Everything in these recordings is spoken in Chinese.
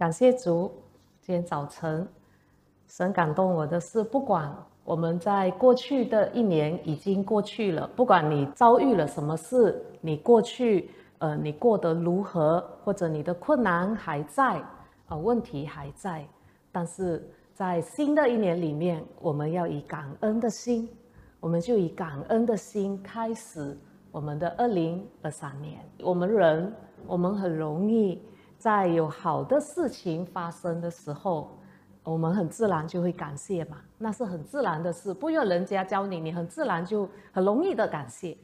感谢主，今天早晨神感动我的是，不管我们在过去的一年已经过去了，不管你遭遇了什么事，你过去呃你过得如何，或者你的困难还在啊，问题还在，但是在新的一年里面，我们要以感恩的心，我们就以感恩的心开始我们的二零二三年。我们人，我们很容易。在有好的事情发生的时候，我们很自然就会感谢嘛，那是很自然的事，不用人家教你，你很自然就很容易的感谢。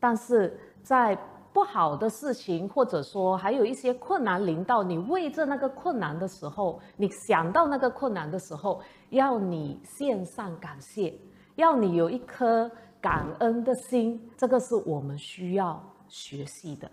但是在不好的事情，或者说还有一些困难临到你，为着那个困难的时候，你想到那个困难的时候，要你献上感谢，要你有一颗感恩的心，这个是我们需要学习的。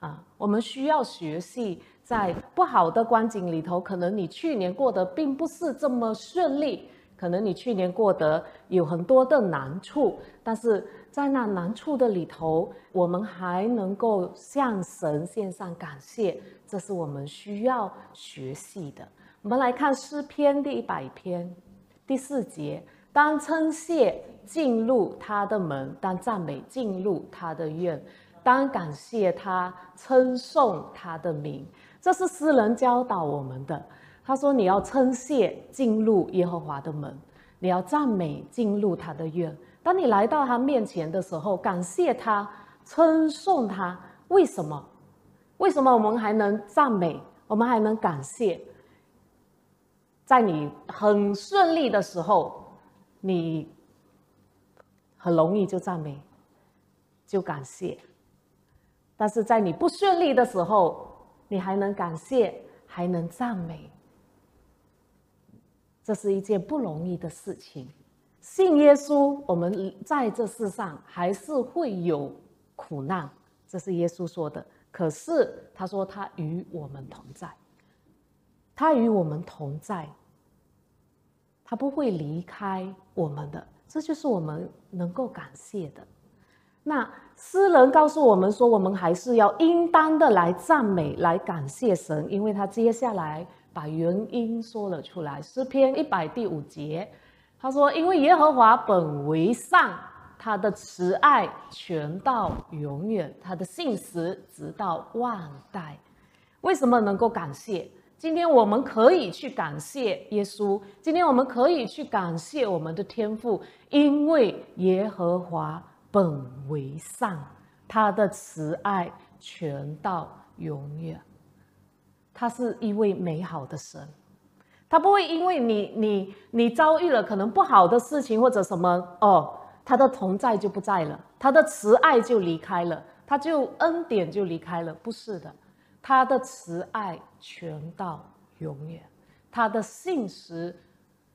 啊，我们需要学习，在不好的光景里头，可能你去年过得并不是这么顺利，可能你去年过得有很多的难处，但是在那难处的里头，我们还能够向神献上感谢，这是我们需要学习的。我们来看诗篇第一百篇第四节：当称谢进入他的门，当赞美进入他的院。当感谢他，称颂他的名，这是诗人教导我们的。他说：“你要称谢进入耶和华的门，你要赞美进入他的院。当你来到他面前的时候，感谢他，称颂他。为什么？为什么我们还能赞美？我们还能感谢？在你很顺利的时候，你很容易就赞美，就感谢。”但是在你不顺利的时候，你还能感谢，还能赞美，这是一件不容易的事情。信耶稣，我们在这世上还是会有苦难，这是耶稣说的。可是他说他与我们同在，他与我们同在，他不会离开我们的，这就是我们能够感谢的。那诗人告诉我们说，我们还是要应当的来赞美、来感谢神，因为他接下来把原因说了出来。诗篇一百第五节，他说：“因为耶和华本为善，他的慈爱全到永远，他的信实直到万代。”为什么能够感谢？今天我们可以去感谢耶稣，今天我们可以去感谢我们的天父，因为耶和华。本为善，他的慈爱全到永远。他是一位美好的神，他不会因为你你你遭遇了可能不好的事情或者什么哦，他的同在就不在了，他的慈爱就离开了，他就恩典就离开了。不是的，他的慈爱全到永远，他的信实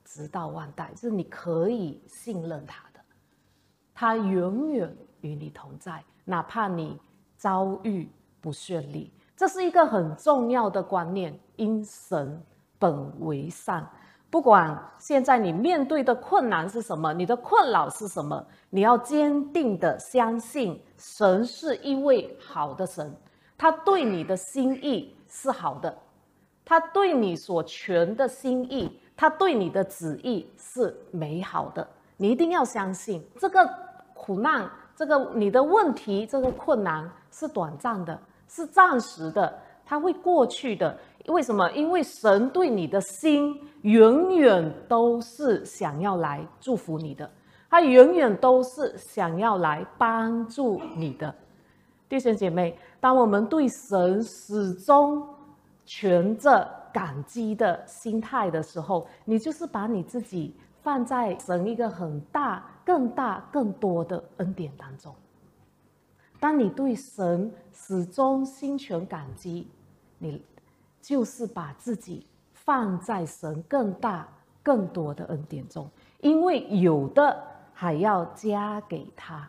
直到万代，是你可以信任他的。他永远与你同在，哪怕你遭遇不顺利，这是一个很重要的观念。因神本为善，不管现在你面对的困难是什么，你的困扰是什么，你要坚定的相信神是一位好的神，他对你的心意是好的，他对你所全的心意，他对你的旨意是美好的。你一定要相信这个苦难，这个你的问题，这个困难是短暂的，是暂时的，它会过去的。为什么？因为神对你的心永远都是想要来祝福你的，他永远都是想要来帮助你的。弟兄姐妹，当我们对神始终存着感激的心态的时候，你就是把你自己。放在神一个很大、更大、更多的恩典当中。当你对神始终心存感激，你就是把自己放在神更大、更多的恩典中，因为有的还要加给他，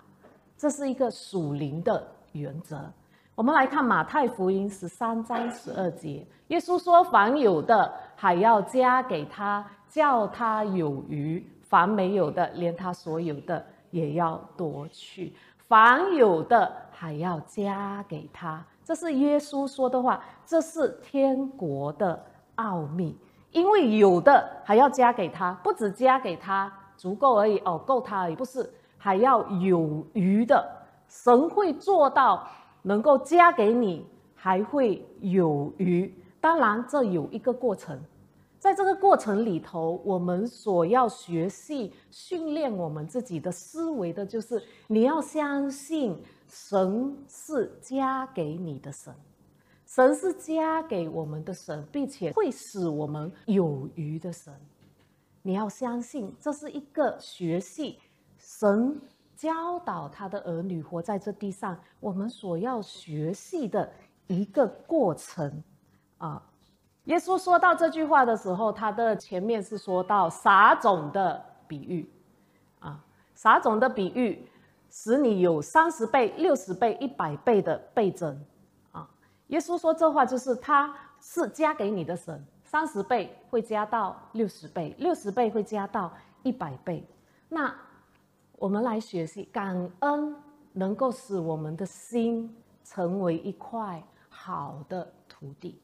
这是一个属灵的原则。我们来看马太福音十三章十二节，耶稣说：“凡有的还要加给他。”叫他有余，凡没有的，连他所有的也要夺去；凡有的，还要加给他。这是耶稣说的话，这是天国的奥秘，因为有的还要加给他，不止加给他足够而已哦，够他而已，不是还要有余的。神会做到能够加给你，还会有余。当然，这有一个过程，在这个过程里头，我们所要学习训练我们自己的思维的，就是你要相信神是加给你的神。神是加给我们的神，并且会使我们有余的神。你要相信，这是一个学习神教导他的儿女活在这地上，我们所要学习的一个过程啊。耶稣说到这句话的时候，他的前面是说到撒种的比喻啊，撒种的比喻使你有三十倍、六十倍、一百倍的倍增。啊耶稣说这话就是他是加给你的神，三十倍会加到六十倍，六十倍会加到一百倍。那我们来学习感恩，能够使我们的心成为一块好的土地。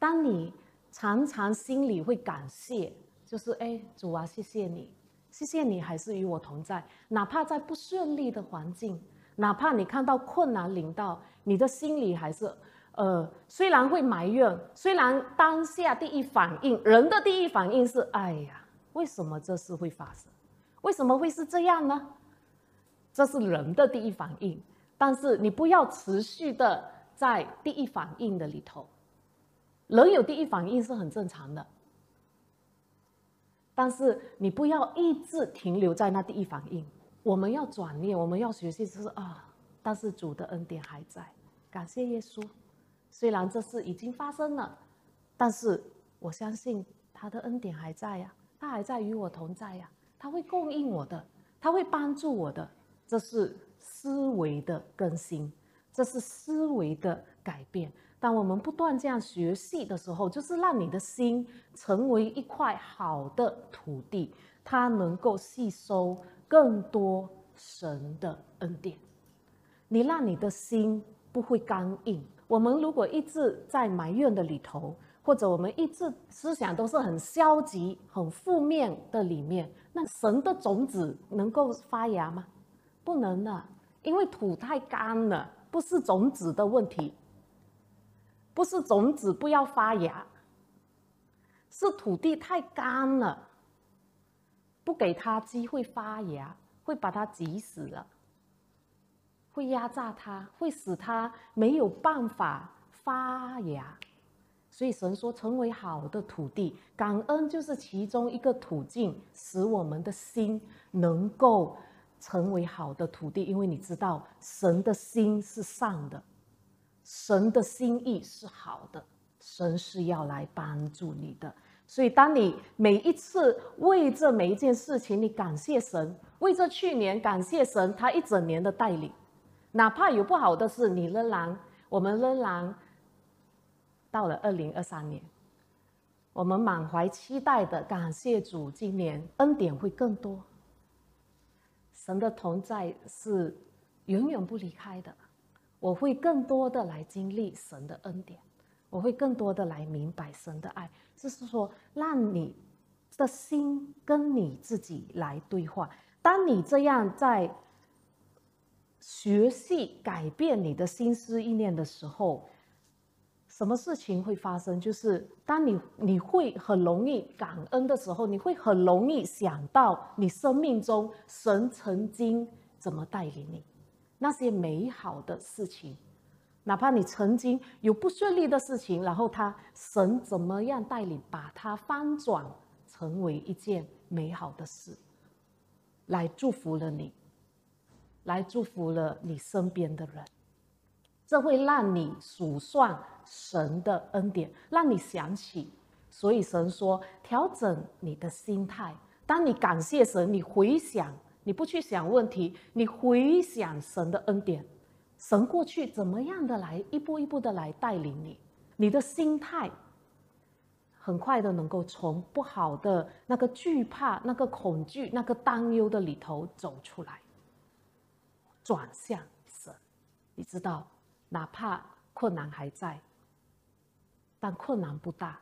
当你常常心里会感谢，就是哎，主啊，谢谢你，谢谢你还是与我同在，哪怕在不顺利的环境，哪怕你看到困难临到，你的心里还是。呃，虽然会埋怨，虽然当下第一反应，人的第一反应是，哎呀，为什么这事会发生？为什么会是这样呢？这是人的第一反应。但是你不要持续的在第一反应的里头，人有第一反应是很正常的。但是你不要一直停留在那第一反应，我们要转念，我们要学习，就是啊，但是主的恩典还在，感谢耶稣。虽然这事已经发生了，但是我相信他的恩典还在呀，他还在与我同在呀，他会供应我的，他会帮助我的。这是思维的更新，这是思维的改变。当我们不断这样学习的时候，就是让你的心成为一块好的土地，它能够吸收更多神的恩典。你让你的心不会刚硬。我们如果一直在埋怨的里头，或者我们一直思想都是很消极、很负面的里面，那神的种子能够发芽吗？不能的，因为土太干了，不是种子的问题，不是种子不要发芽，是土地太干了，不给它机会发芽，会把它挤死了。会压榨它，会使它没有办法发芽，所以神说成为好的土地，感恩就是其中一个途径，使我们的心能够成为好的土地。因为你知道，神的心是善的，神的心意是好的，神是要来帮助你的。所以，当你每一次为这每一件事情，你感谢神，为这去年感谢神，他一整年的带领。哪怕有不好的事，你仍然，我们仍然到了二零二三年，我们满怀期待的感谢主，今年恩典会更多。神的同在是永远不离开的，我会更多的来经历神的恩典，我会更多的来明白神的爱，就是说，让你的心跟你自己来对话。当你这样在。学习改变你的心思意念的时候，什么事情会发生？就是当你你会很容易感恩的时候，你会很容易想到你生命中神曾经怎么带领你，那些美好的事情，哪怕你曾经有不顺利的事情，然后他神怎么样带领，把它翻转成为一件美好的事，来祝福了你。来祝福了你身边的人，这会让你数算神的恩典，让你想起。所以神说，调整你的心态。当你感谢神，你回想，你不去想问题，你回想神的恩典，神过去怎么样的来一步一步的来带领你，你的心态很快的能够从不好的那个惧怕、那个恐惧、那个担忧的里头走出来。转向神，你知道，哪怕困难还在，但困难不大，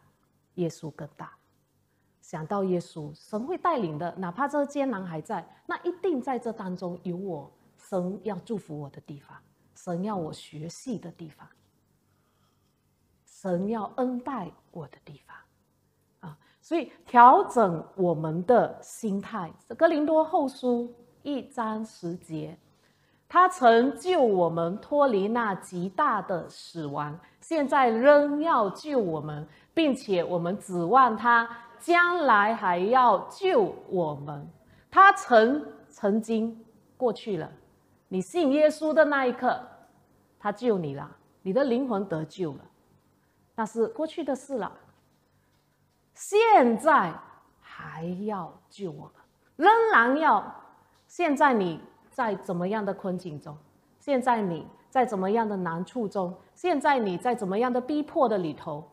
耶稣更大。想到耶稣，神会带领的，哪怕这艰难还在，那一定在这当中有我神要祝福我的地方，神要我学习的地方，神要恩待我的地方。啊所以，调整我们的心态。哥林多后书一章十节，他曾救我们脱离那极大的死亡，现在仍要救我们，并且我们指望他将来还要救我们。他曾曾经过去了，你信耶稣的那一刻，他救你了，你的灵魂得救了，那是过去的事了。现在还要救我们，仍然要。现在你在怎么样的困境中？现在你在怎么样的难处中？现在你在怎么样的逼迫的里头？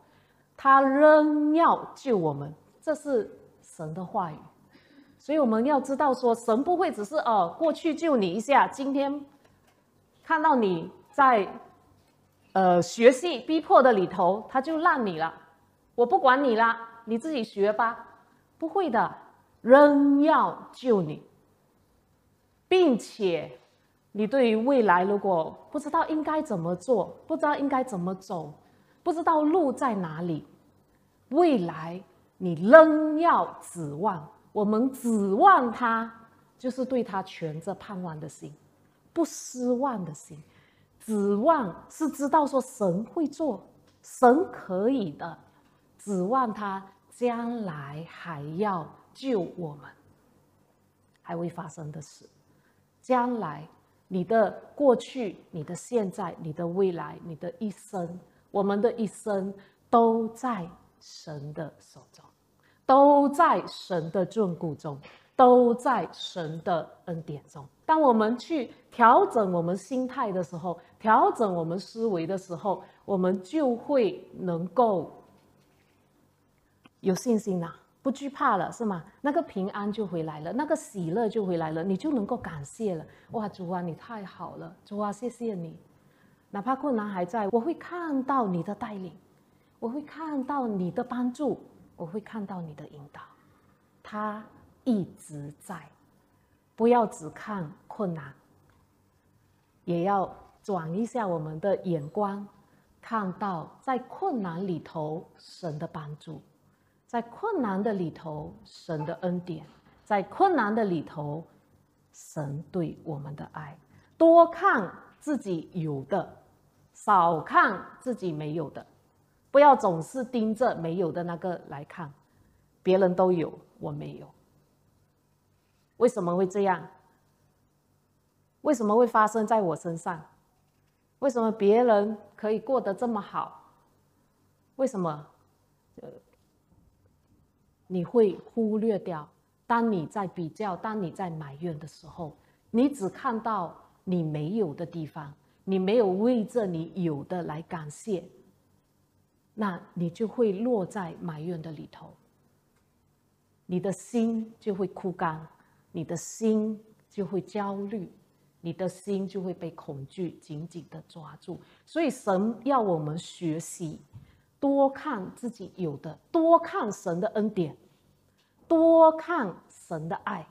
他仍要救我们，这是神的话语。所以我们要知道，说神不会只是哦，过去救你一下，今天看到你在呃学习逼迫的里头，他就让你了，我不管你了。你自己学吧，不会的，仍要救你，并且你对于未来如果不知道应该怎么做，不知道应该怎么走，不知道路在哪里，未来你仍要指望。我们指望他，就是对他全着盼望的心，不失望的心。指望是知道说神会做，神可以的，指望他。将来还要救我们，还会发生的事。将来，你的过去、你的现在、你的未来、你的一生，我们的一生都在神的手中，都在神的眷顾中，都在神的恩典中。当我们去调整我们心态的时候，调整我们思维的时候，我们就会能够。有信心呐，不惧怕了，是吗？那个平安就回来了，那个喜乐就回来了，你就能够感谢了。哇，主啊，你太好了，主啊，谢谢你。哪怕困难还在，我会看到你的带领，我会看到你的帮助，我会看到你的引导，他一直在。不要只看困难，也要转一下我们的眼光，看到在困难里头神的帮助。在困难的里头，神的恩典；在困难的里头，神对我们的爱。多看自己有的，少看自己没有的。不要总是盯着没有的那个来看，别人都有，我没有。为什么会这样？为什么会发生在我身上？为什么别人可以过得这么好？为什么？呃。你会忽略掉，当你在比较、当你在埋怨的时候，你只看到你没有的地方，你没有为这你有的来感谢，那你就会落在埋怨的里头，你的心就会枯干，你的心就会焦虑，你的心就会被恐惧紧紧的抓住。所以神要我们学习。多看自己有的，多看神的恩典，多看神的爱，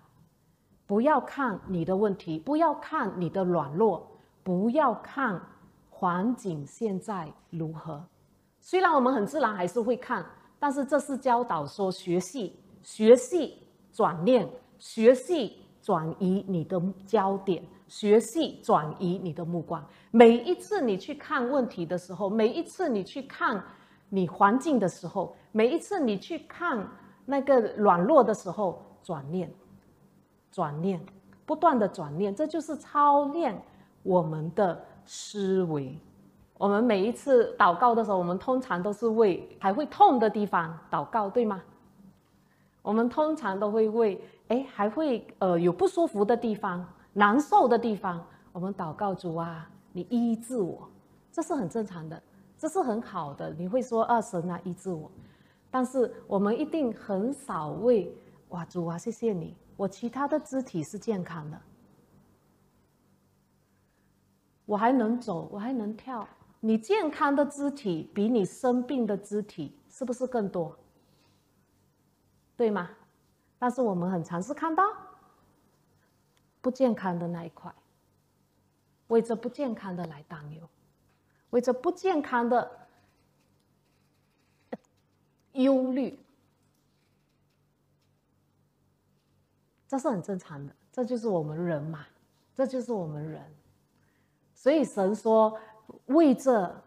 不要看你的问题，不要看你的软弱，不要看环境现在如何。虽然我们很自然还是会看，但是这是教导说学习，学习转念，学习转移你的焦点，学习转移你的目光。每一次你去看问题的时候，每一次你去看。你环境的时候，每一次你去看那个软弱的时候，转念，转念，不断的转念，这就是操练我们的思维。我们每一次祷告的时候，我们通常都是为还会痛的地方祷告，对吗？我们通常都会为哎还会呃有不舒服的地方、难受的地方，我们祷告主啊，你医治我，这是很正常的。这是很好的，你会说二神啊医治我，但是我们一定很少为哇主啊谢谢你，我其他的肢体是健康的，我还能走，我还能跳。你健康的肢体比你生病的肢体是不是更多？对吗？但是我们很常是看到不健康的那一块，为着不健康的来担忧，为着不健康的忧虑，这是很正常的，这就是我们人嘛，这就是我们人。所以神说，为这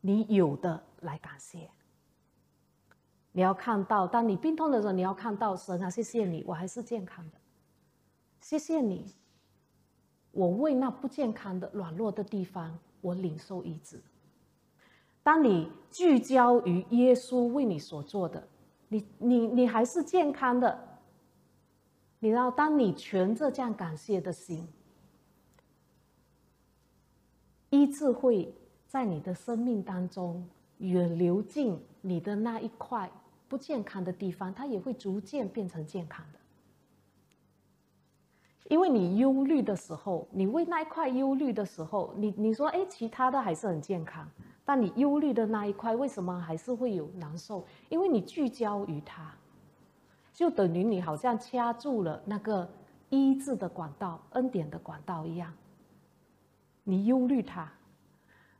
你有的来感谢。你要看到，当你病痛的时候，你要看到神啊，谢谢你，我还是健康的。谢谢你，我为那不健康的软弱的地方，我领受医治。当你聚焦于耶稣为你所做的，你你你还是健康的。你知道，当你存着这样感谢的心，医治会在你的生命当中远流进你的那一块。不健康的地方，它也会逐渐变成健康的。因为你忧虑的时候，你为那一块忧虑的时候，你你说，哎，其他的还是很健康，但你忧虑的那一块，为什么还是会有难受？因为你聚焦于它，就等于你好像掐住了那个医治的管道、恩典的管道一样。你忧虑它。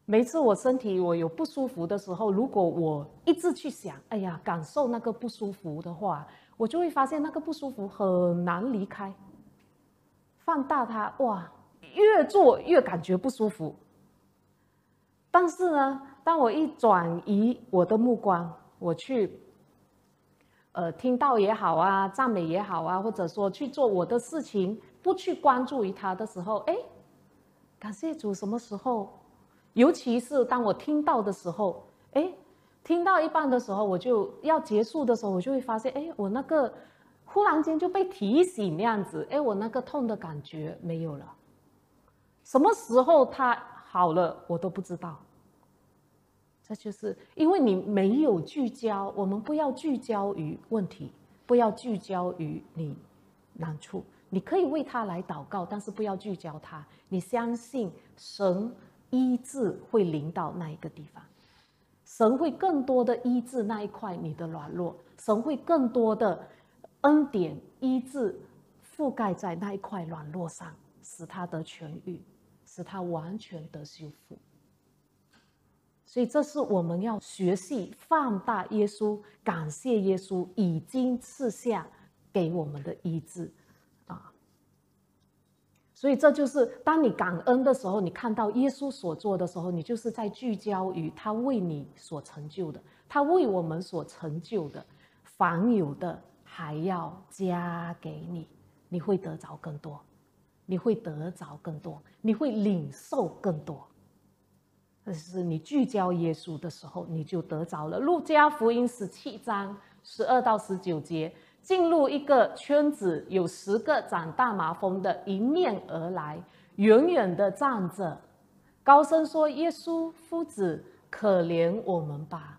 每次我身体我有不舒服的时候，如果我一直去想，哎呀，感受那个不舒服的话，我就会发现那个不舒服很难离开。放大它，哇，越做越感觉不舒服。但是呢，当我一转移我的目光，我去，呃，听到也好啊，赞美也好啊，或者说去做我的事情，不去关注于它的时候，哎，感谢主，什么时候？尤其是当我听到的时候，哎，听到一半的时候，我就要结束的时候，我就会发现，哎，我那个忽然间就被提醒那样子，哎，我那个痛的感觉没有了。什么时候它好了，我都不知道。这就是因为你没有聚焦，我们不要聚焦于问题，不要聚焦于你难处。你可以为他来祷告，但是不要聚焦他。你相信神。医治会临到那一个地方，神会更多的医治那一块你的软弱，神会更多的恩典医治覆盖在那一块软弱上，使他得痊愈，使他完全的修复。所以，这是我们要学习放大耶稣，感谢耶稣已经赐下给我们的医治。所以这就是当你感恩的时候，你看到耶稣所做的时候，你就是在聚焦于他为你所成就的，他为我们所成就的，凡有的还要加给你，你会得着更多，你会得着更多，你会领受更多。这是你聚焦耶稣的时候，你就得着了。路加福音十七章十二到十九节。进入一个圈子，有十个长大麻风的迎面而来，远远的站着，高声说：“耶稣夫子，可怜我们吧！”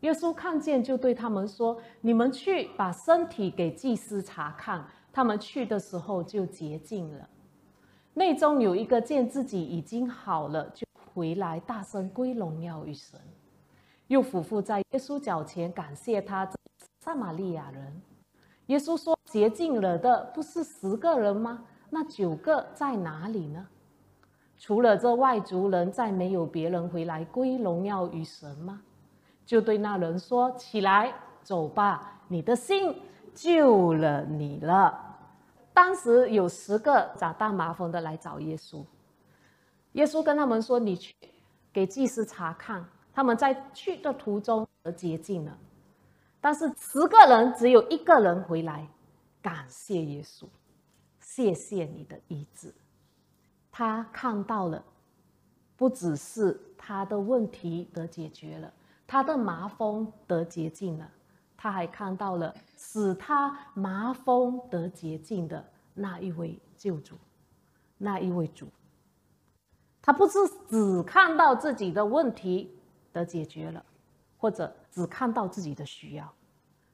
耶稣看见，就对他们说：“你们去把身体给祭司查看。”他们去的时候就洁净了。内中有一个见自己已经好了，就回来大声归荣耀于神，又俯伏在耶稣脚前感谢他。撒玛利亚人。耶稣说：“洁净了的不是十个人吗？那九个在哪里呢？除了这外族人，再没有别人回来归荣耀于神吗？”就对那人说：“起来，走吧，你的心救了你了。”当时有十个长大麻风的来找耶稣，耶稣跟他们说：“你去给祭司查看。”他们在去的途中而洁净了。但是十个人只有一个人回来，感谢耶稣，谢谢你的医治。他看到了，不只是他的问题得解决了，他的麻风得洁净了，他还看到了使他麻风得洁净的那一位救主，那一位主。他不是只看到自己的问题得解决了。或者只看到自己的需要，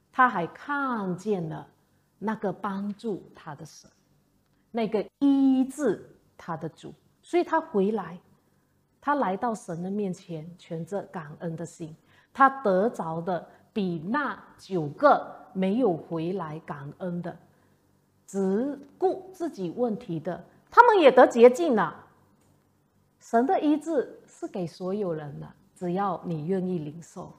他还看见了那个帮助他的神，那个医治他的主，所以他回来，他来到神的面前，存着感恩的心，他得着的比那九个没有回来感恩的、只顾自己问题的，他们也得洁净了。神的医治是给所有人的，只要你愿意领受，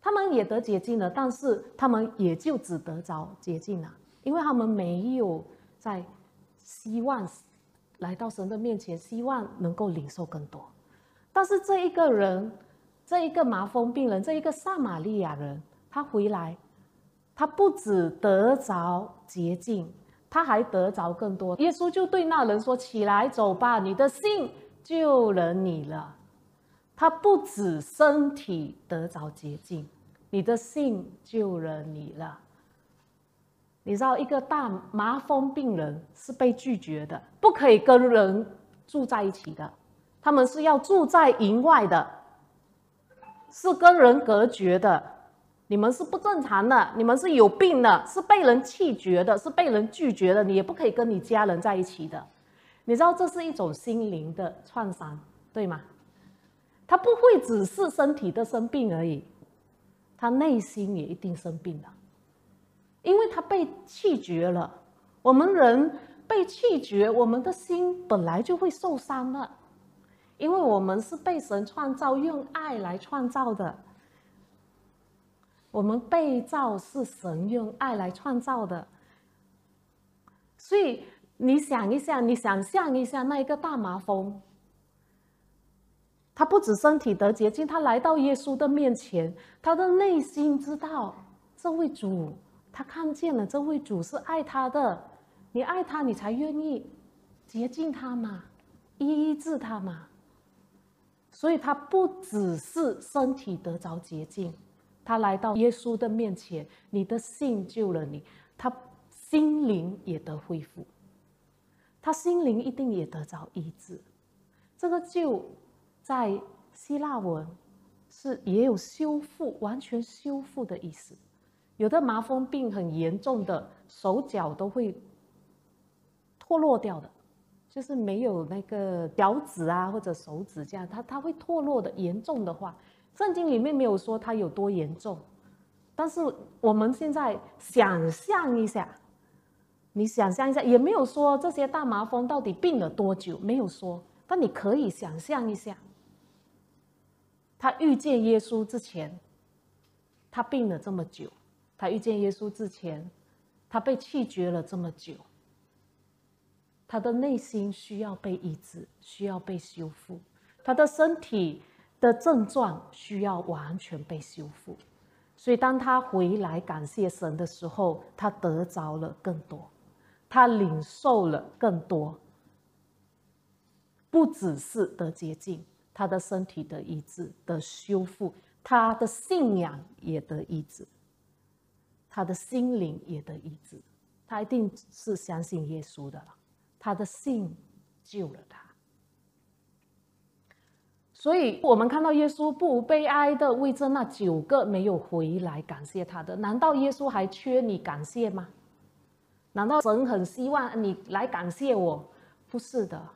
他们也得洁净了。但是他们也就只得着洁净了，因为他们没有在希望来到神的面前，希望能够领受更多。但是这一个人。这一个麻风病人，这一个撒玛利亚人，他回来，他不止得着洁净，他还得着更多。耶稣就对那人说：“起来，走吧，你的信救了你了。”他不止身体得着洁净，你的信救了你了。你知道，一个大麻风病人是被拒绝的，不可以跟人住在一起的，他们是要住在营外的。是跟人隔绝的，你们是不正常的，你们是有病的，是被人弃绝的，是被人拒绝的，你也不可以跟你家人在一起的。你知道这是一种心灵的创伤，对吗？他不会只是身体的生病而已，他内心也一定生病了，因为他被气绝了。我们人被气绝，我们的心本来就会受伤了。因为我们是被神创造，用爱来创造的。我们被造是神用爱来创造的，所以你想一下，你想象一下，那一个大麻风，他不止身体得洁净，他来到耶稣的面前，他的内心知道这位主，他看见了这位主是爱他的，你爱他，你才愿意洁净他嘛，医治他嘛。所以他不只是身体得着洁净，他来到耶稣的面前，你的信救了你，他心灵也得恢复，他心灵一定也得着医治。这个救在希腊文是也有修复、完全修复的意思。有的麻风病很严重的，手脚都会脱落掉的。就是没有那个脚趾啊，或者手指这样，它它会脱落的。严重的话，圣经里面没有说它有多严重，但是我们现在想象一下，你想象一下，也没有说这些大麻风到底病了多久，没有说。但你可以想象一下，他遇见耶稣之前，他病了这么久；他遇见耶稣之前，他被弃绝了这么久。他的内心需要被医治，需要被修复，他的身体的症状需要完全被修复，所以当他回来感谢神的时候，他得着了更多，他领受了更多，不只是得洁净，他的身体的医治的修复，他的信仰也得医治，他的心灵也得医治，他一定是相信耶稣的了。他的信救了他，所以我们看到耶稣不悲哀的为着那九个没有回来感谢他的，难道耶稣还缺你感谢吗？难道神很希望你来感谢我？不是的，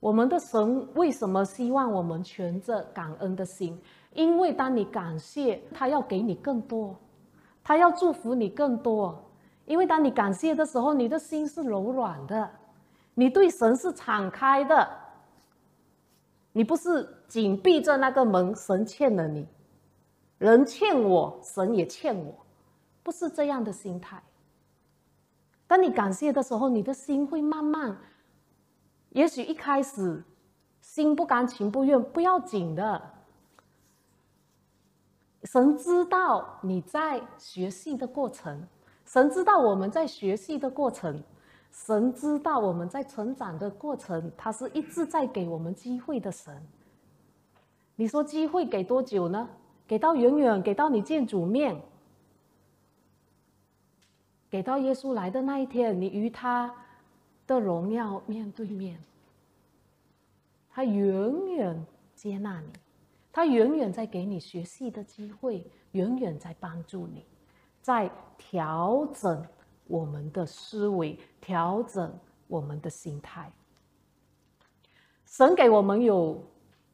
我们的神为什么希望我们存着感恩的心？因为当你感谢他，要给你更多，他要祝福你更多。因为当你感谢的时候，你的心是柔软的，你对神是敞开的，你不是紧闭着那个门，神欠了你，人欠我，神也欠我，不是这样的心态。当你感谢的时候，你的心会慢慢，也许一开始心不甘情不愿，不要紧的，神知道你在学习的过程。神知道我们在学习的过程，神知道我们在成长的过程，他是一直在给我们机会的神。你说机会给多久呢？给到永远，给到你见主面，给到耶稣来的那一天，你与他的荣耀面对面，他永远接纳你，他永远在给你学习的机会，永远在帮助你。在调整我们的思维，调整我们的心态。神给我们有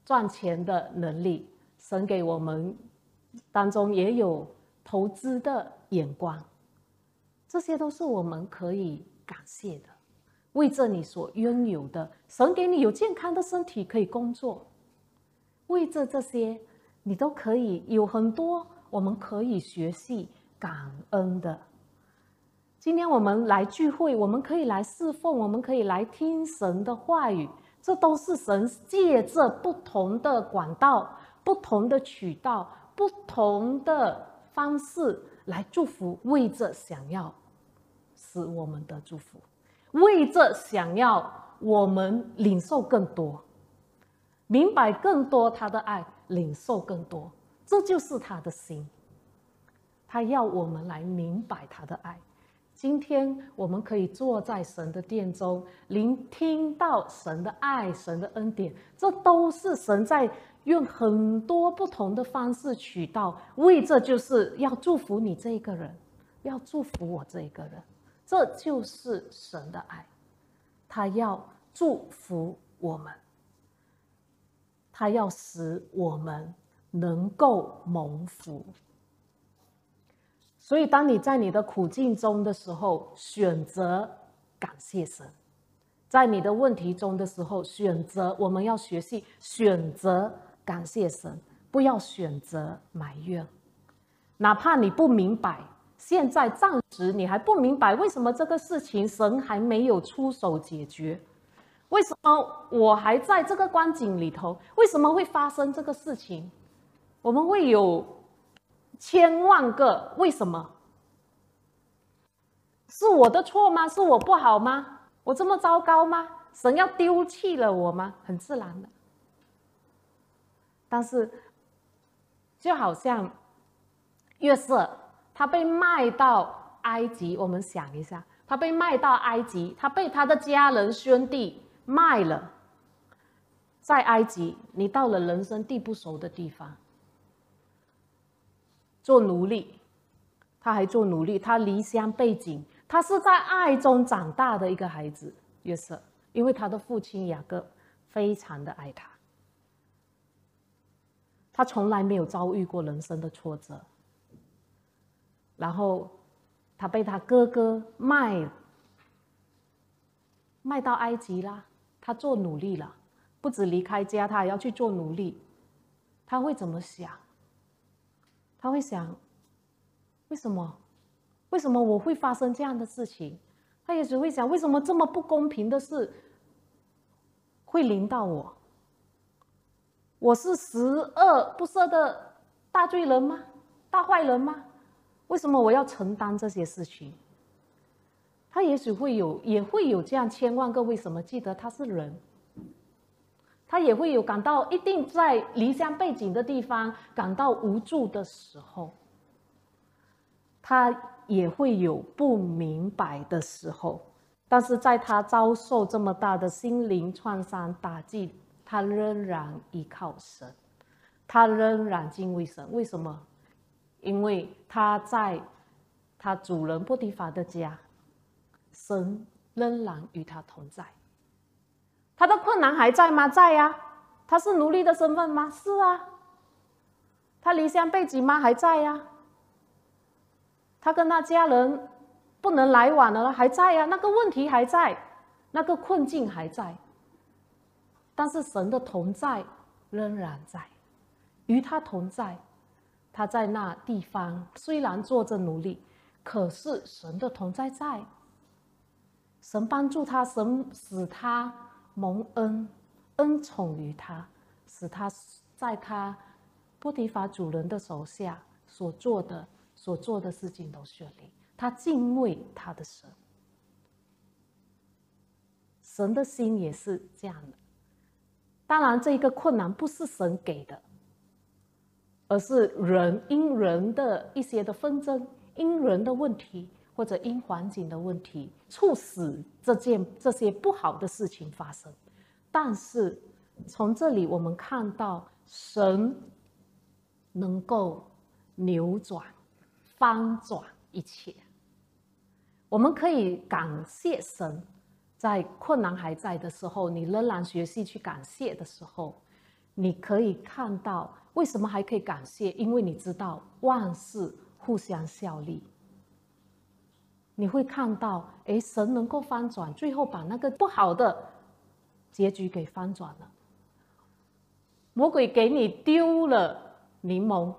赚钱的能力，神给我们当中也有投资的眼光，这些都是我们可以感谢的。为着你所拥有的，神给你有健康的身体可以工作，为着这些，你都可以有很多我们可以学习感恩的。今天我们来聚会，我们可以来侍奉，我们可以来听神的话语，这都是神借着不同的管道、不同的渠道、不同的方式来祝福，为着想要使我们的祝福。为着想要我们领受更多，明白更多他的爱，领受更多，这就是他的心。他要我们来明白他的爱。今天我们可以坐在神的殿中，聆听到神的爱、神的恩典，这都是神在用很多不同的方式渠道，为这就是要祝福你这一个人，要祝福我这一个人。这就是神的爱，他要祝福我们，他要使我们能够蒙福。所以，当你在你的苦境中的时候，选择感谢神；在你的问题中的时候，选择我们要学习选择感谢神，不要选择埋怨，哪怕你不明白。现在暂时你还不明白为什么这个事情神还没有出手解决，为什么我还在这个光景里头？为什么会发生这个事情？我们会有千万个为什么？是我的错吗？是我不好吗？我这么糟糕吗？神要丢弃了我吗？很自然的。但是就好像月色。他被卖到埃及，我们想一下，他被卖到埃及，他被他的家人兄弟卖了。在埃及，你到了人生地不熟的地方，做奴隶，他还做奴隶，他离乡背井，他是在爱中长大的一个孩子约瑟，因为他的父亲雅各非常的爱他，他从来没有遭遇过人生的挫折。然后，他被他哥哥卖，卖到埃及啦。他做奴隶了，不止离开家，他还要去做奴隶。他会怎么想？他会想：为什么？为什么我会发生这样的事情？他也只会想：为什么这么不公平的事会临到我？我是十恶不赦的大罪人吗？大坏人吗？为什么我要承担这些事情？他也许会有，也会有这样千万个为什么。记得他是人，他也会有感到一定在离乡背景的地方感到无助的时候，他也会有不明白的时候。但是在他遭受这么大的心灵创伤打击，他仍然依靠神，他仍然敬畏神。为什么？因为他在他主人波提法的家，神仍然与他同在。他的困难还在吗？在呀。他是奴隶的身份吗？是啊。他离乡背井吗？还在呀。他跟他家人不能来往了，还在呀。那个问题还在，那个困境还在。但是神的同在仍然在，与他同在。他在那地方虽然做着奴隶，可是神的同在在。神帮助他，神使他蒙恩，恩宠于他，使他在他波提法主人的手下所做的所做的事情都顺利。他敬畏他的神，神的心也是这样的。当然，这一个困难不是神给的。而是人因人的一些的纷争，因人的问题，或者因环境的问题，促使这件这些不好的事情发生。但是从这里我们看到，神能够扭转、翻转一切。我们可以感谢神，在困难还在的时候，你仍然学习去感谢的时候，你可以看到。为什么还可以感谢？因为你知道万事互相效力。你会看到，哎，神能够翻转，最后把那个不好的结局给翻转了。魔鬼给你丢了柠檬，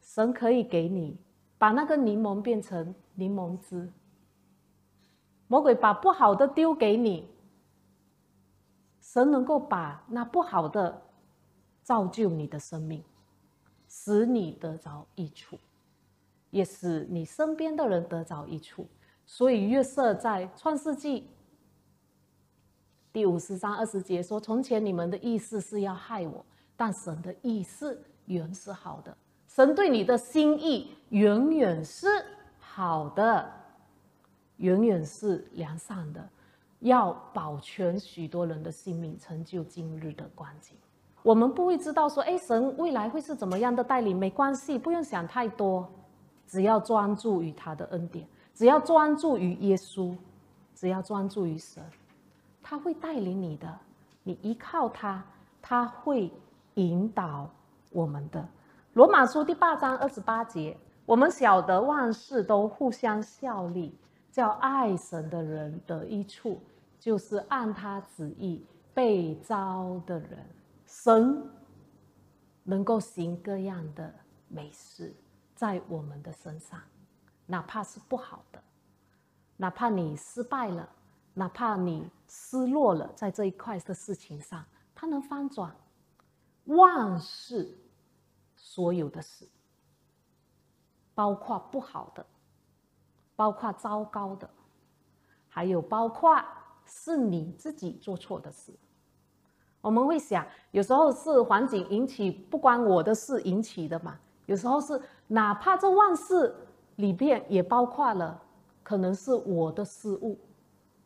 神可以给你把那个柠檬变成柠檬汁。魔鬼把不好的丢给你，神能够把那不好的造就你的生命，使你得着益处。也使你身边的人得着益处，所以约瑟在创世纪第五十章二十节说：“从前你们的意思是要害我，但神的意思原是好的。神对你的心意远远是好的，远远是良善的，要保全许多人的性命，成就今日的光景。我们不会知道说，哎，神未来会是怎么样的带领？没关系，不用想太多。”只要专注于他的恩典，只要专注于耶稣，只要专注于神，他会带领你的。你依靠他，他会引导我们的。罗马书第八章二十八节，我们晓得万事都互相效力，叫爱神的人得益处，就是按他旨意被招的人。神能够行各样的美事。在我们的身上，哪怕是不好的，哪怕你失败了，哪怕你失落了，在这一块的事情上，它能翻转万事，所有的事，包括不好的，包括糟糕的，还有包括是你自己做错的事。我们会想，有时候是环境引起，不关我的事引起的嘛？有时候是。哪怕这万事里边也包括了，可能是我的失误，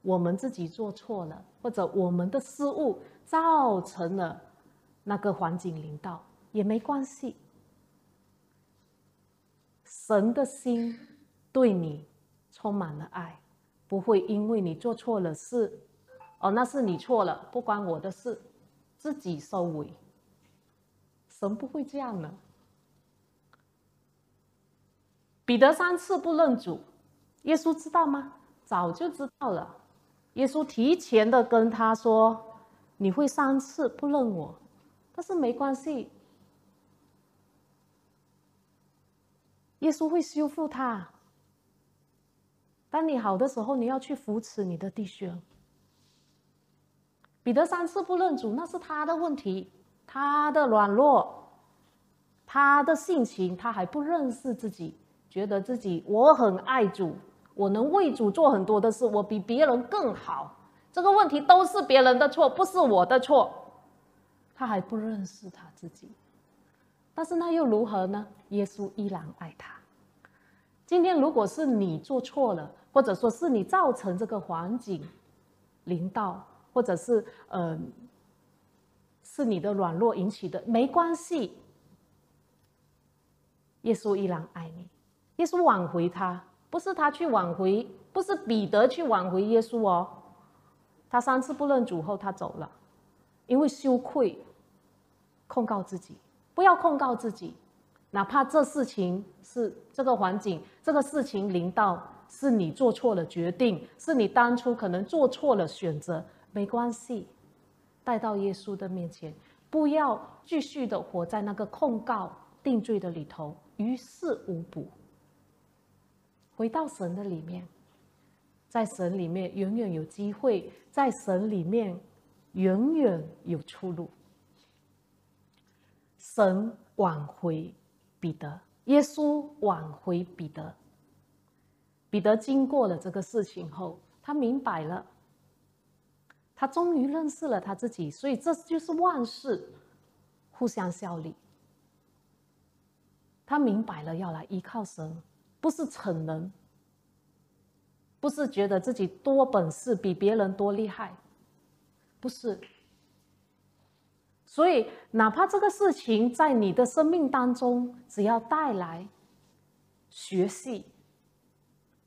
我们自己做错了，或者我们的失误造成了那个环境临到，也没关系。神的心对你充满了爱，不会因为你做错了事，哦，那是你错了，不关我的事，自己收尾。神不会这样的。彼得三次不认主，耶稣知道吗？早就知道了。耶稣提前的跟他说：“你会三次不认我，但是没关系，耶稣会修复他。当你好的时候，你要去扶持你的弟兄。”彼得三次不认主，那是他的问题，他的软弱，他的性情，他还不认识自己。觉得自己我很爱主，我能为主做很多的事，我比别人更好。这个问题都是别人的错，不是我的错。他还不认识他自己，但是那又如何呢？耶稣依然爱他。今天如果是你做错了，或者说是你造成这个环境临到，或者是呃是你的软弱引起的，没关系。耶稣依然爱你。耶稣挽回他，不是他去挽回，不是彼得去挽回耶稣哦。他三次不认主后，他走了，因为羞愧，控告自己，不要控告自己，哪怕这事情是这个环境，这个事情临到是你做错了决定，是你当初可能做错了选择，没关系，带到耶稣的面前，不要继续的活在那个控告定罪的里头，于事无补。回到神的里面，在神里面永远有机会，在神里面永远有出路。神挽回彼得，耶稣挽回彼得。彼得经过了这个事情后，他明白了，他终于认识了他自己，所以这就是万事互相效力。他明白了，要来依靠神。不是逞能，不是觉得自己多本事，比别人多厉害，不是。所以，哪怕这个事情在你的生命当中，只要带来学习，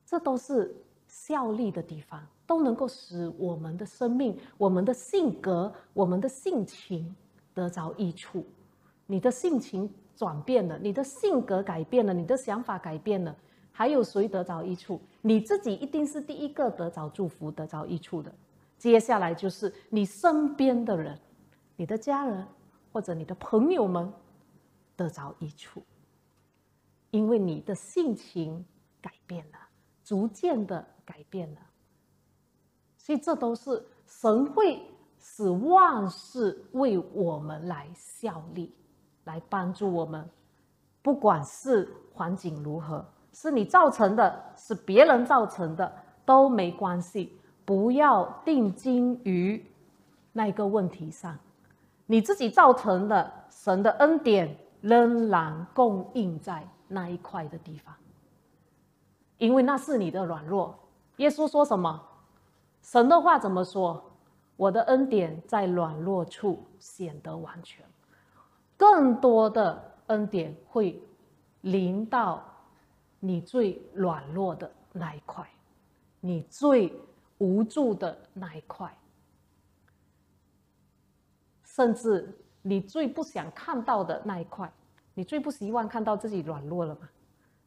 这都是效力的地方，都能够使我们的生命、我们的性格、我们的性情得着益处，你的性情转变了，你的性格改变了，你的想法改变了，还有谁得着益处？你自己一定是第一个得着祝福、得着益处的。接下来就是你身边的人，你的家人或者你的朋友们得着益处，因为你的性情改变了，逐渐的改变了。所以这都是神会使万事为我们来效力。来帮助我们，不管是环境如何，是你造成的，是别人造成的，都没关系。不要定睛于那个问题上，你自己造成的，神的恩典仍然供应在那一块的地方，因为那是你的软弱。耶稣说什么？神的话怎么说？我的恩典在软弱处显得完全。更多的恩典会临到你最软弱的那一块，你最无助的那一块，甚至你最不想看到的那一块，你最不希望看到自己软弱了吗？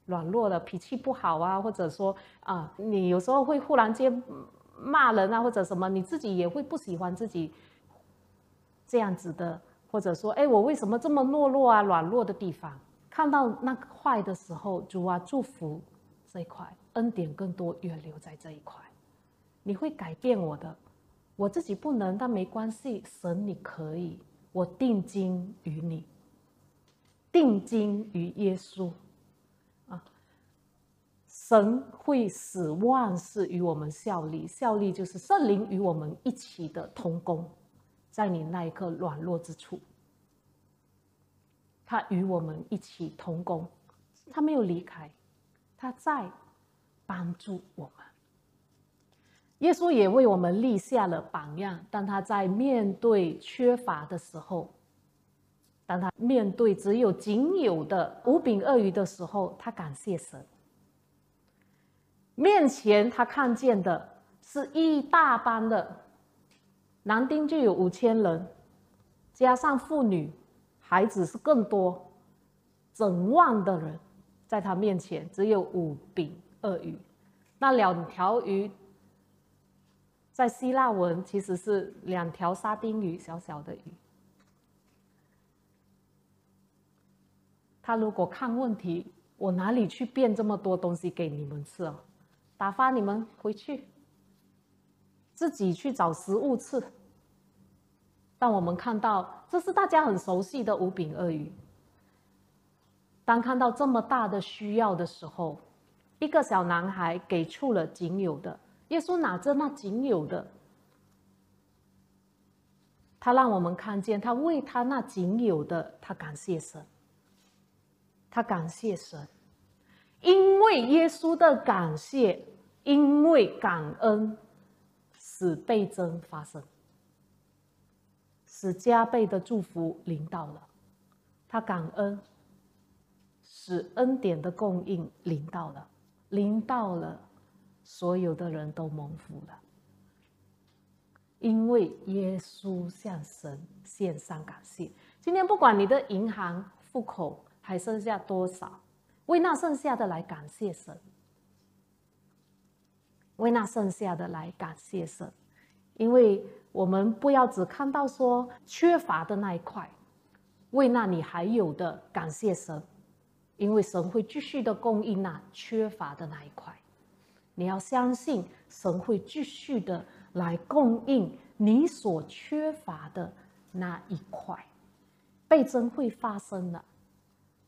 软弱了，脾气不好啊，或者说啊，你有时候会忽然间骂人啊，或者什么，你自己也会不喜欢自己这样子的。或者说，哎，我为什么这么懦弱啊？软弱的地方，看到那块的时候，主啊，祝福这一块，恩典更多，远留在这一块。你会改变我的，我自己不能，但没关系，神你可以。我定睛于你，定睛于耶稣，神会使万事与我们效力，效力就是圣灵与我们一起的同工。在你那一刻软弱之处，他与我们一起同工，他没有离开，他在帮助我们。耶稣也为我们立下了榜样。当他在面对缺乏的时候，当他面对只有仅有的五饼二鱼的时候，他感谢神。面前他看见的是一大班的。男丁就有五千人，加上妇女、孩子是更多，整万的人在他面前只有五饼二鱼。那两条鱼，在希腊文其实是两条沙丁鱼，小小的鱼。他如果看问题，我哪里去变这么多东西给你们吃哦？打发你们回去。自己去找食物吃。当我们看到这是大家很熟悉的五饼二鱼，当看到这么大的需要的时候，一个小男孩给出了仅有的。耶稣拿着那仅有的，他让我们看见，他为他那仅有的，他感谢神，他感谢神，因为耶稣的感谢，因为感恩。使倍增发生，使加倍的祝福临到了，他感恩，使恩典的供应临到了，临到了，所有的人都蒙福了，因为耶稣向神献上感谢。今天不管你的银行户口还剩下多少，为那剩下的来感谢神。为那剩下的来感谢神，因为我们不要只看到说缺乏的那一块，为那你还有的感谢神，因为神会继续的供应那缺乏的那一块。你要相信神会继续的来供应你所缺乏的那一块，倍增会发生的。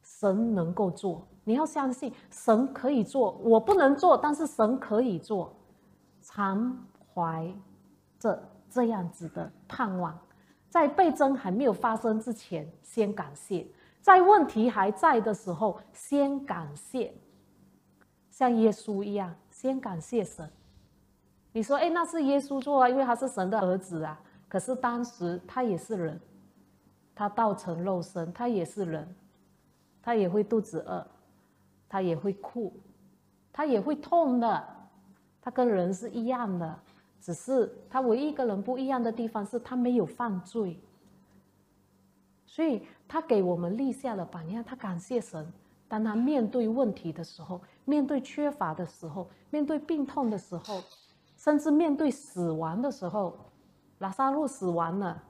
神能够做，你要相信神可以做，我不能做，但是神可以做。常怀着这样子的盼望，在倍增还没有发生之前，先感谢；在问题还在的时候，先感谢。像耶稣一样，先感谢神。你说，哎，那是耶稣做啊，因为他是神的儿子啊。可是当时他也是人，他道成肉身，他也是人，他也会肚子饿，他也会哭，他也会痛的。他跟人是一样的，只是他唯一一个人不一样的地方是他没有犯罪，所以他给我们立下了榜样，他感谢神。当他面对问题的时候，面对缺乏的时候，面对病痛的时候，甚至面对死亡的时候，拉萨路死亡了，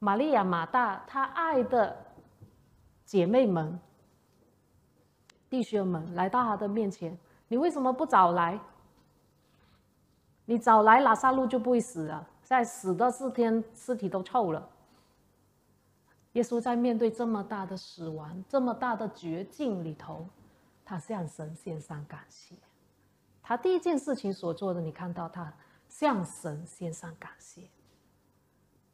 玛利亚、马大，他爱的姐妹们、弟兄们来到他的面前，你为什么不早来？你早来，拉萨路就不会死了。在死的四天，尸体都臭了。耶稣在面对这么大的死亡、这么大的绝境里头，他向神献上感谢。他第一件事情所做的，你看到他向神献上感谢。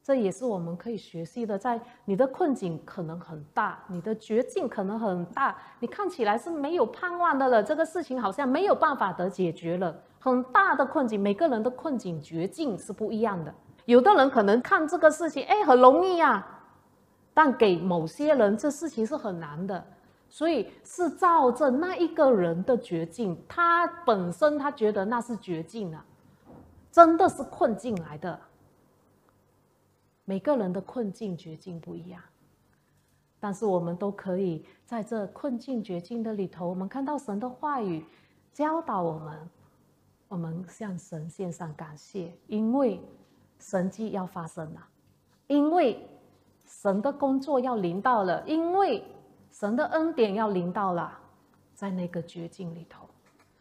这也是我们可以学习的。在你的困境可能很大，你的绝境可能很大，你看起来是没有盼望的了。这个事情好像没有办法得解决了。很大的困境，每个人的困境、绝境是不一样的。有的人可能看这个事情，哎，很容易呀。但给某些人，这事情是很难的，所以是照着那一个人的绝境，他本身他觉得那是绝境啊，真的是困境来的。每个人的困境、绝境不一样，但是我们都可以在这困境、绝境的里头，我们看到神的话语教导我们，我们向神献上感谢，因为神迹要发生了，因为。神的工作要临到了，因为神的恩典要临到了，在那个绝境里头，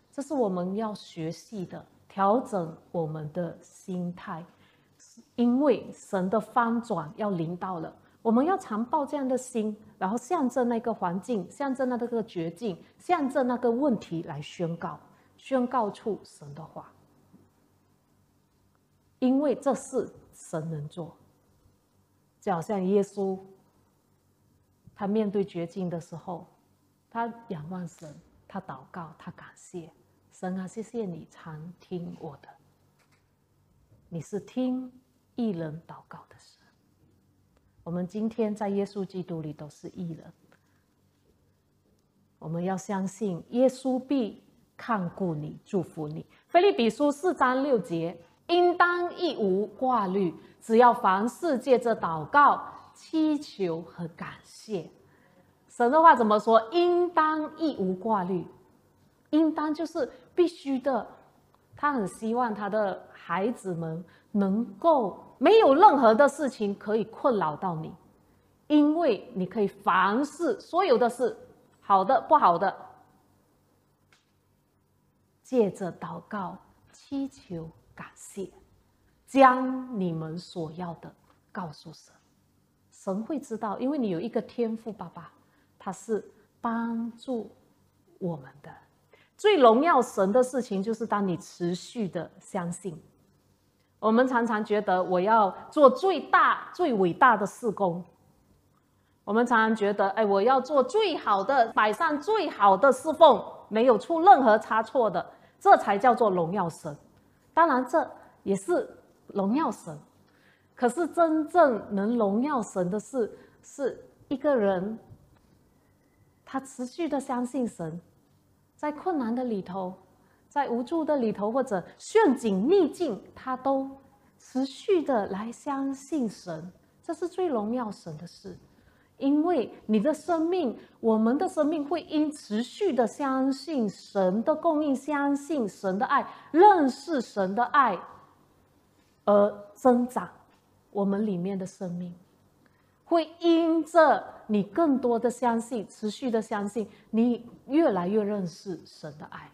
这是我们要学习的，调整我们的心态，因为神的翻转要临到了，我们要常抱这样的心，然后向着那个环境，向着那个绝境，向着那个问题来宣告，宣告出神的话，因为这是神能做。就好像耶稣，他面对绝境的时候，他仰望神，他祷告，他感谢神啊，谢谢你常听我的。你是听艺人祷告的神。我们今天在耶稣基督里都是艺人。我们要相信耶稣必看顾你，祝福你。菲利比书四章六节，应当一无挂虑。只要凡事借着祷告、祈求和感谢，神的话怎么说？应当一无挂虑，应当就是必须的。他很希望他的孩子们能够没有任何的事情可以困扰到你，因为你可以凡事所有的事，好的、不好的，借着祷告、祈求、感谢。将你们所要的告诉神，神会知道，因为你有一个天赋，爸爸，他是帮助我们的。最荣耀神的事情，就是当你持续的相信。我们常常觉得我要做最大、最伟大的事工，我们常常觉得，哎，我要做最好的，摆上最好的侍奉，没有出任何差错的，这才叫做荣耀神。当然，这也是。荣耀神，可是真正能荣耀神的是，是一个人，他持续的相信神，在困难的里头，在无助的里头，或者陷阱逆境，他都持续的来相信神，这是最荣耀神的事。因为你的生命，我们的生命会因持续的相信神的供应，相信神的爱，认识神的爱。而增长，我们里面的生命会因着你更多的相信，持续的相信，你越来越认识神的爱。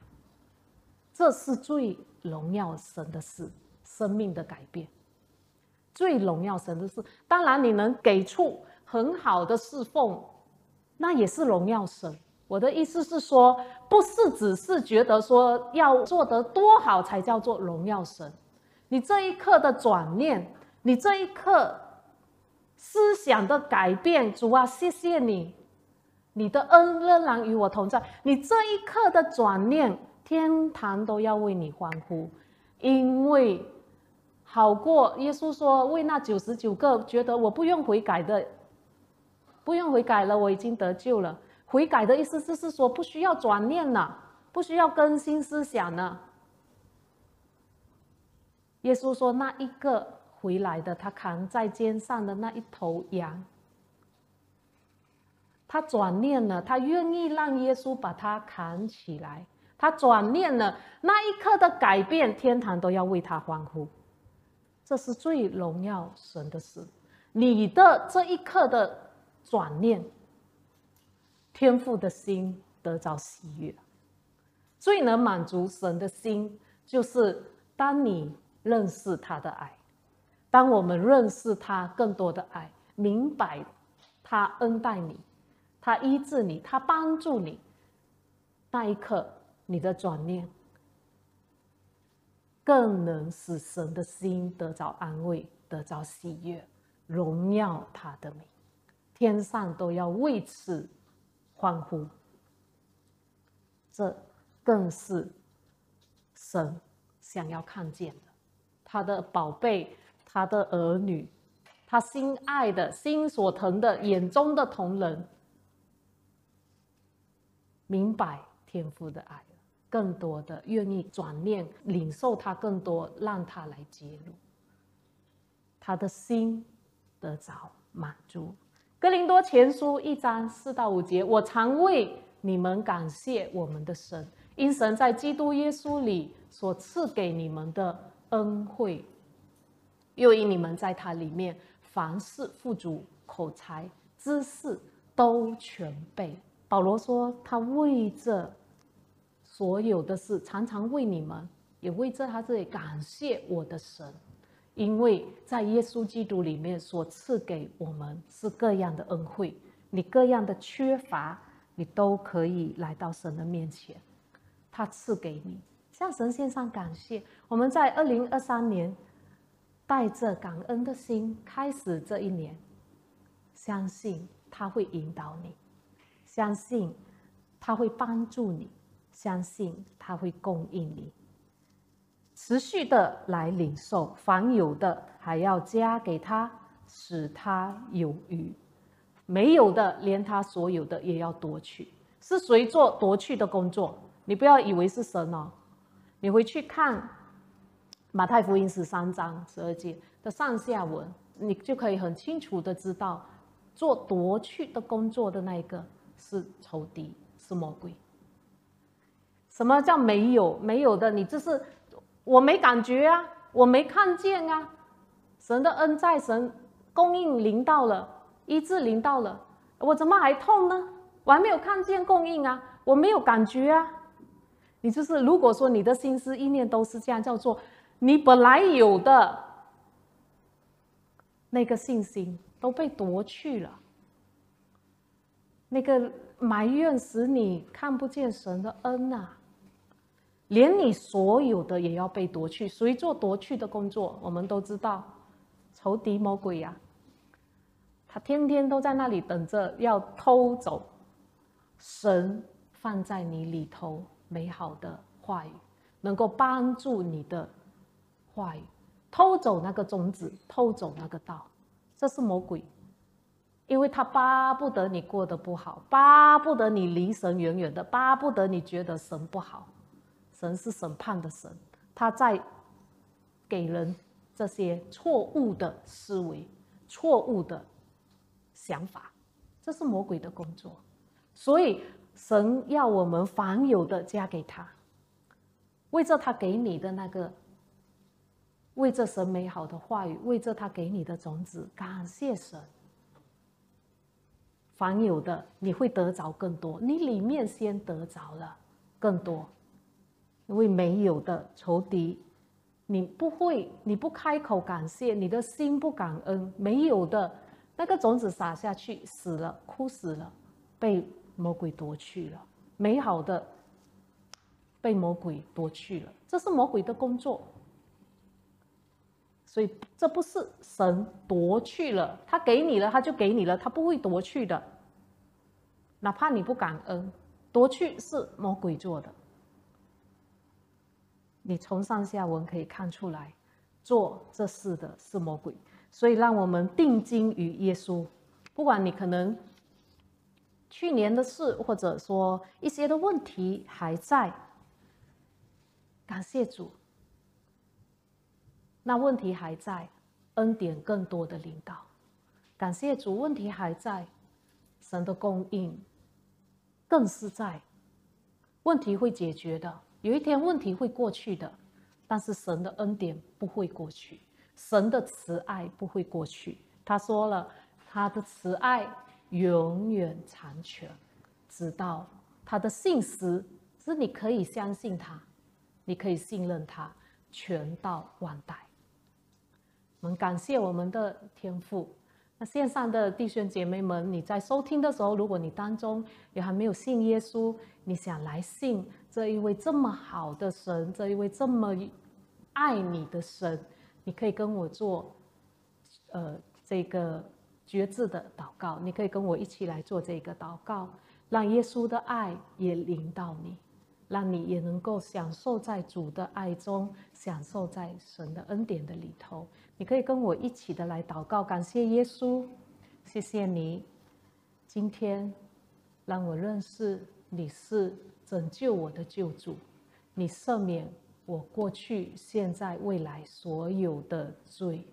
这是最荣耀神的事，生命的改变，最荣耀神的事。当然，你能给出很好的侍奉，那也是荣耀神。我的意思是说，不是只是觉得说要做得多好才叫做荣耀神。你这一刻的转念，你这一刻思想的改变，主啊，谢谢你，你的恩仍然与我同在。你这一刻的转念，天堂都要为你欢呼，因为好过耶稣说为那九十九个觉得我不用悔改的，不用悔改了，我已经得救了。悔改的意思就是说不需要转念了，不需要更新思想了。耶稣说：“那一个回来的，他扛在肩上的那一头羊，他转念了，他愿意让耶稣把他扛起来。他转念了，那一刻的改变，天堂都要为他欢呼。这是最荣耀神的事。你的这一刻的转念，天父的心得着喜悦。最能满足神的心，就是当你认识他的爱，当我们认识他更多的爱，明白他恩待你，他医治你，他帮助你，那一刻。你的转念，更能使神的心得着安慰，得着喜悦，荣耀他的名，天上都要为此欢呼。这更是神想要看见的，他的宝贝，他的儿女，他心爱的心所疼的眼中的同人，明白天父的爱。更多的愿意转念领受他更多，让他来揭露他的心得着满足。哥林多前书一章四到五节，我常为你们感谢我们的神，因神在基督耶稣里所赐给你们的恩惠，又因你们在他里面凡事富足，口才知识都全备。保罗说，他为这。所有的事，常常为你们，也为在他这里感谢我的神，因为在耶稣基督里面所赐给我们是各样的恩惠，你各样的缺乏，你都可以来到神的面前，他赐给你，向神献上感谢。我们在二零二三年，带着感恩的心开始这一年，相信他会引导你，相信他会帮助你。相信他会供应你，持续的来领受，凡有的还要加给他，使他有余；没有的，连他所有的也要夺去。是谁做夺去的工作？你不要以为是神哦，你回去看马太福音十三章十二节的上下文，你就可以很清楚的知道，做夺去的工作的那一个是仇敌，是魔鬼。什么叫没有？没有的，你这是我没感觉啊，我没看见啊。神的恩在，神供应临到了，医治临到了，我怎么还痛呢？我还没有看见供应啊，我没有感觉啊。你就是，如果说你的心思意念都是这样，叫做你本来有的那个信心都被夺去了，那个埋怨使你看不见神的恩呐。连你所有的也要被夺去，谁做夺去的工作？我们都知道，仇敌魔鬼呀，他天天都在那里等着要偷走神放在你里头美好的话语，能够帮助你的话语，偷走那个种子，偷走那个道，这是魔鬼，因为他巴不得你过得不好，巴不得你离神远远的，巴不得你觉得神不好。神是审判的神，他在给人这些错误的思维、错误的想法，这是魔鬼的工作。所以神要我们凡有的加给他，为着他给你的那个，为着神美好的话语，为着他给你的种子，感谢神。凡有的你会得着更多，你里面先得着了更多。因为没有的仇敌，你不会，你不开口感谢，你的心不感恩，没有的那个种子撒下去，死了，枯死了，被魔鬼夺去了，美好的被魔鬼夺去了，这是魔鬼的工作。所以这不是神夺去了，他给你了，他就给你了，他不会夺去的。哪怕你不感恩，夺去是魔鬼做的。你从上下文可以看出来，做这事的是魔鬼，所以让我们定睛于耶稣。不管你可能去年的事，或者说一些的问题还在，感谢主。那问题还在，恩典更多的领导。感谢主，问题还在，神的供应更是在，问题会解决的。有一天问题会过去的，但是神的恩典不会过去，神的慈爱不会过去。他说了，他的慈爱永远长存，直到他的信实是你可以相信他，你可以信任他，全到万代。我们感谢我们的天父。那线上的弟兄姐妹们，你在收听的时候，如果你当中也还没有信耶稣，你想来信这一位这么好的神，这一位这么爱你的神，你可以跟我做，呃，这个觉志的祷告。你可以跟我一起来做这个祷告，让耶稣的爱也临到你。让你也能够享受在主的爱中，享受在神的恩典的里头。你可以跟我一起的来祷告，感谢耶稣，谢谢你，今天让我认识你是拯救我的救主，你赦免我过去、现在、未来所有的罪。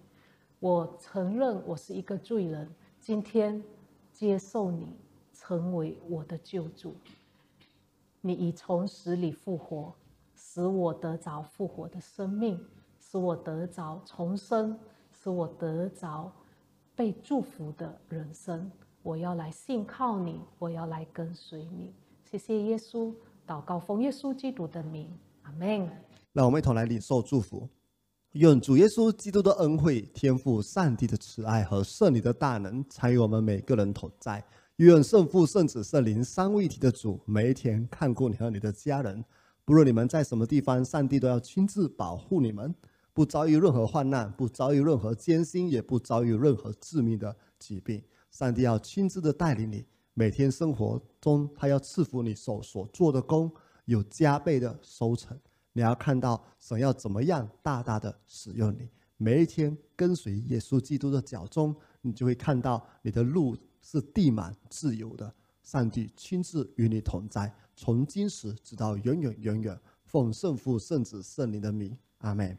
我承认我是一个罪人，今天接受你成为我的救主。你已从死里复活，使我得着复活的生命，使我得着重生，使我得着被祝福的人生。我要来信靠你，我要来跟随你。谢谢耶稣，祷告奉耶稣基督的名，阿门。让我们一同来领受祝福，愿主耶稣基督的恩惠、天赋上帝的慈爱和圣灵的大能，参与我们每个人同在。愿圣父、圣子、圣灵三位一体的主，每一天看顾你和你的家人。不论你们在什么地方，上帝都要亲自保护你们，不遭遇任何患难，不遭遇任何艰辛，也不遭遇任何致命的疾病。上帝要亲自的带领你，每天生活中，他要赐福你手所做的工有加倍的收成。你要看到神要怎么样大大的使用你。每一天跟随耶稣基督的脚中，你就会看到你的路。是地满自由的，上帝亲自与你同在，从今时直到永远永远，奉圣父、圣子、圣灵的名，阿门。